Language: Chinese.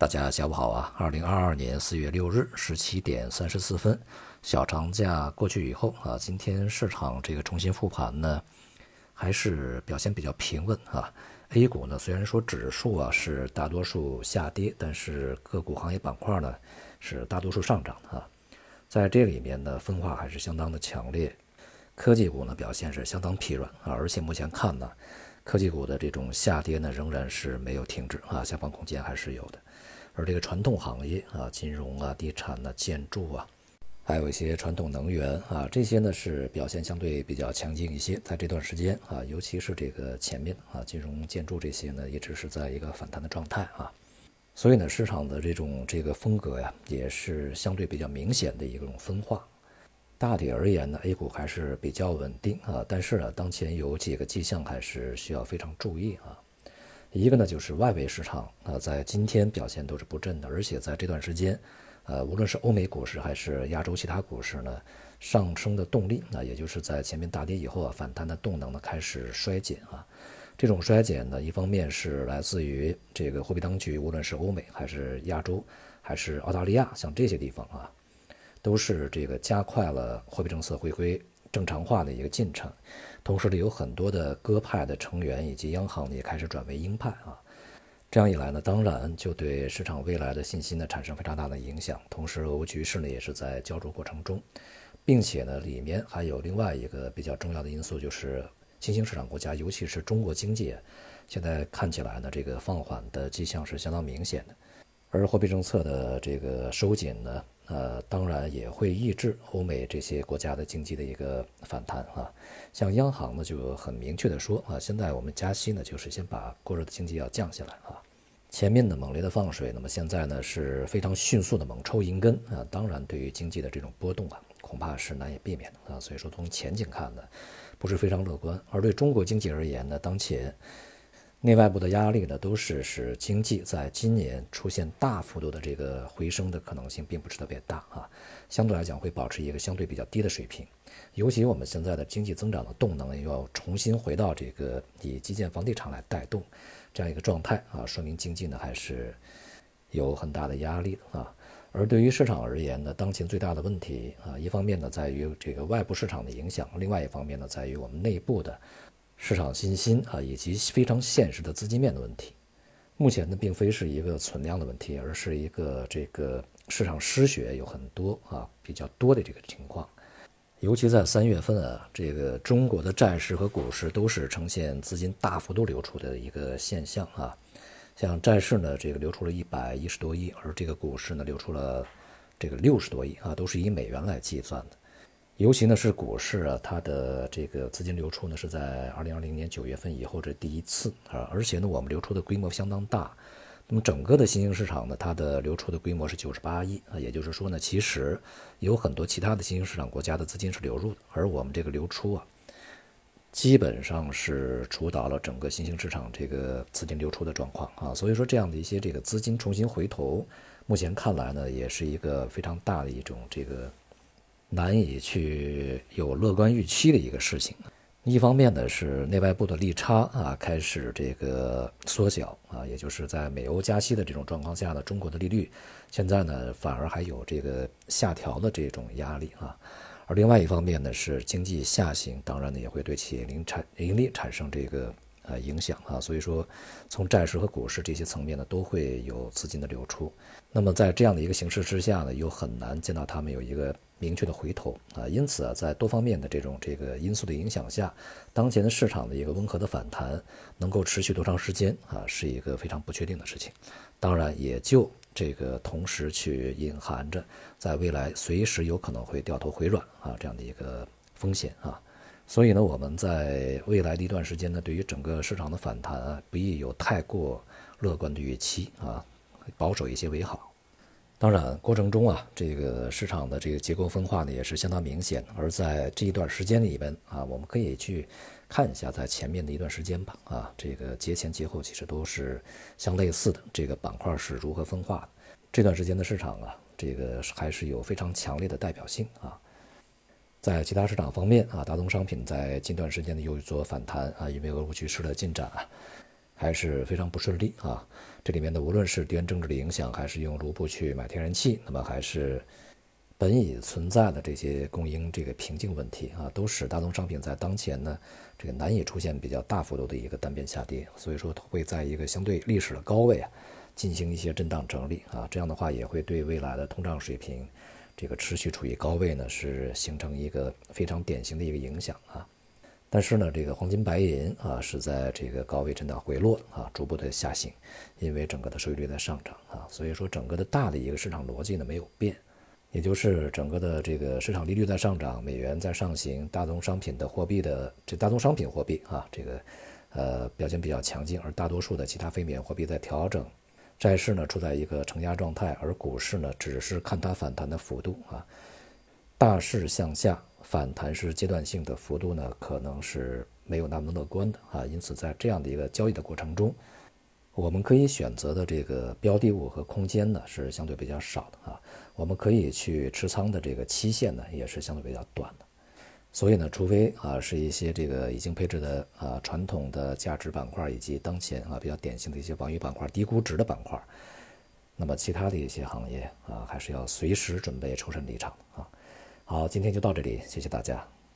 大家下午好啊！二零二二年四月六日十七点三十四分，小长假过去以后啊，今天市场这个重新复盘呢，还是表现比较平稳啊。A 股呢，虽然说指数啊是大多数下跌，但是个股行业板块呢是大多数上涨啊。在这里面呢，分化还是相当的强烈。科技股呢表现是相当疲软啊，而且目前看呢，科技股的这种下跌呢仍然是没有停止啊，下方空间还是有的。而这个传统行业啊，金融啊、地产呐、建筑啊，还有一些传统能源啊，这些呢是表现相对比较强劲一些。在这段时间啊，尤其是这个前面啊，金融、建筑这些呢，一直是在一个反弹的状态啊。所以呢，市场的这种这个风格呀，也是相对比较明显的一种分化。大体而言呢，A 股还是比较稳定啊，但是呢，当前有几个迹象还是需要非常注意啊。一个呢，就是外围市场啊，在今天表现都是不振的，而且在这段时间，呃，无论是欧美股市还是亚洲其他股市呢，上升的动力，那也就是在前面大跌以后啊，反弹的动能呢开始衰减啊。这种衰减呢，一方面是来自于这个货币当局，无论是欧美还是亚洲，还是澳大利亚，像这些地方啊，都是这个加快了货币政策回归正常化的一个进程。同时呢，有很多的鸽派的成员以及央行也开始转为鹰派啊，这样一来呢，当然就对市场未来的信心呢产生非常大的影响。同时，俄乌局势呢也是在焦灼过程中，并且呢，里面还有另外一个比较重要的因素，就是新兴市场国家，尤其是中国经济，现在看起来呢，这个放缓的迹象是相当明显的，而货币政策的这个收紧呢。呃，当然也会抑制欧美这些国家的经济的一个反弹啊。像央行呢就很明确的说啊，现在我们加息呢，就是先把过热的经济要降下来啊。前面的猛烈的放水，那么现在呢是非常迅速的猛抽银根啊。当然，对于经济的这种波动啊，恐怕是难以避免的啊。所以说，从前景看呢，不是非常乐观。而对中国经济而言呢，当前。内外部的压力呢，都是使经济在今年出现大幅度的这个回升的可能性并不是特别大啊，相对来讲会保持一个相对比较低的水平。尤其我们现在的经济增长的动能要重新回到这个以基建、房地产来带动这样一个状态啊，说明经济呢还是有很大的压力啊。而对于市场而言呢，当前最大的问题啊，一方面呢在于这个外部市场的影响，另外一方面呢在于我们内部的。市场信心啊，以及非常现实的资金面的问题，目前呢，并非是一个存量的问题，而是一个这个市场失血有很多啊，比较多的这个情况。尤其在三月份啊，这个中国的债市和股市都是呈现资金大幅度流出的一个现象啊。像债市呢，这个流出了一百一十多亿，而这个股市呢，流出了这个六十多亿啊，都是以美元来计算的。尤其呢是股市啊，它的这个资金流出呢是在二零二零年九月份以后这第一次啊，而且呢我们流出的规模相当大。那么整个的新兴市场呢，它的流出的规模是九十八亿啊，也就是说呢，其实有很多其他的新兴市场国家的资金是流入的，而我们这个流出啊，基本上是主导了整个新兴市场这个资金流出的状况啊。所以说这样的一些这个资金重新回头，目前看来呢，也是一个非常大的一种这个。难以去有乐观预期的一个事情。一方面呢是内外部的利差啊开始这个缩小啊，也就是在美欧加息的这种状况下呢，中国的利率现在呢反而还有这个下调的这种压力啊。而另外一方面呢是经济下行，当然呢也会对企业盈产盈利产生这个呃影响啊。所以说，从债市和股市这些层面呢都会有资金的流出。那么在这样的一个形势之下呢，又很难见到他们有一个。明确的回头啊，因此啊，在多方面的这种这个因素的影响下，当前的市场的一个温和的反弹能够持续多长时间啊，是一个非常不确定的事情。当然，也就这个同时去隐含着，在未来随时有可能会掉头回软啊这样的一个风险啊。所以呢，我们在未来的一段时间呢，对于整个市场的反弹啊，不宜有太过乐观的预期啊，保守一些为好。当然，过程中啊，这个市场的这个结构分化呢也是相当明显。而在这一段时间里边啊，我们可以去看一下，在前面的一段时间吧，啊，这个节前节后其实都是相类似的，这个板块是如何分化的。这段时间的市场啊，这个还是有非常强烈的代表性啊。在其他市场方面啊，大宗商品在近段时间呢又做反弹啊，因为俄乌局势的进展啊。还是非常不顺利啊。这里面的无论是地缘政治的影响，还是用卢布去买天然气，那么还是本已存在的这些供应这个瓶颈问题啊，都使大宗商品在当前呢这个难以出现比较大幅度的一个单边下跌，所以说会在一个相对历史的高位啊进行一些震荡整理啊，这样的话也会对未来的通胀水平这个持续处于高位呢是形成一个非常典型的一个影响啊。但是呢，这个黄金、白银啊是在这个高位震荡回落啊，逐步的下行，因为整个的收益率在上涨啊，所以说整个的大的一个市场逻辑呢没有变，也就是整个的这个市场利率在上涨，美元在上行，大宗商品的货币的这大宗商品货币啊，这个呃表现比较强劲，而大多数的其他非美元货币在调整，债市呢处在一个承压状态，而股市呢只是看它反弹的幅度啊，大势向下。反弹是阶段性的，幅度呢可能是没有那么乐观的啊，因此在这样的一个交易的过程中，我们可以选择的这个标的物和空间呢是相对比较少的啊，我们可以去持仓的这个期限呢也是相对比较短的，所以呢，除非啊是一些这个已经配置的啊传统的价值板块以及当前啊比较典型的一些防御板块、低估值的板块，那么其他的一些行业啊还是要随时准备抽身离场啊。好，今天就到这里，谢谢大家。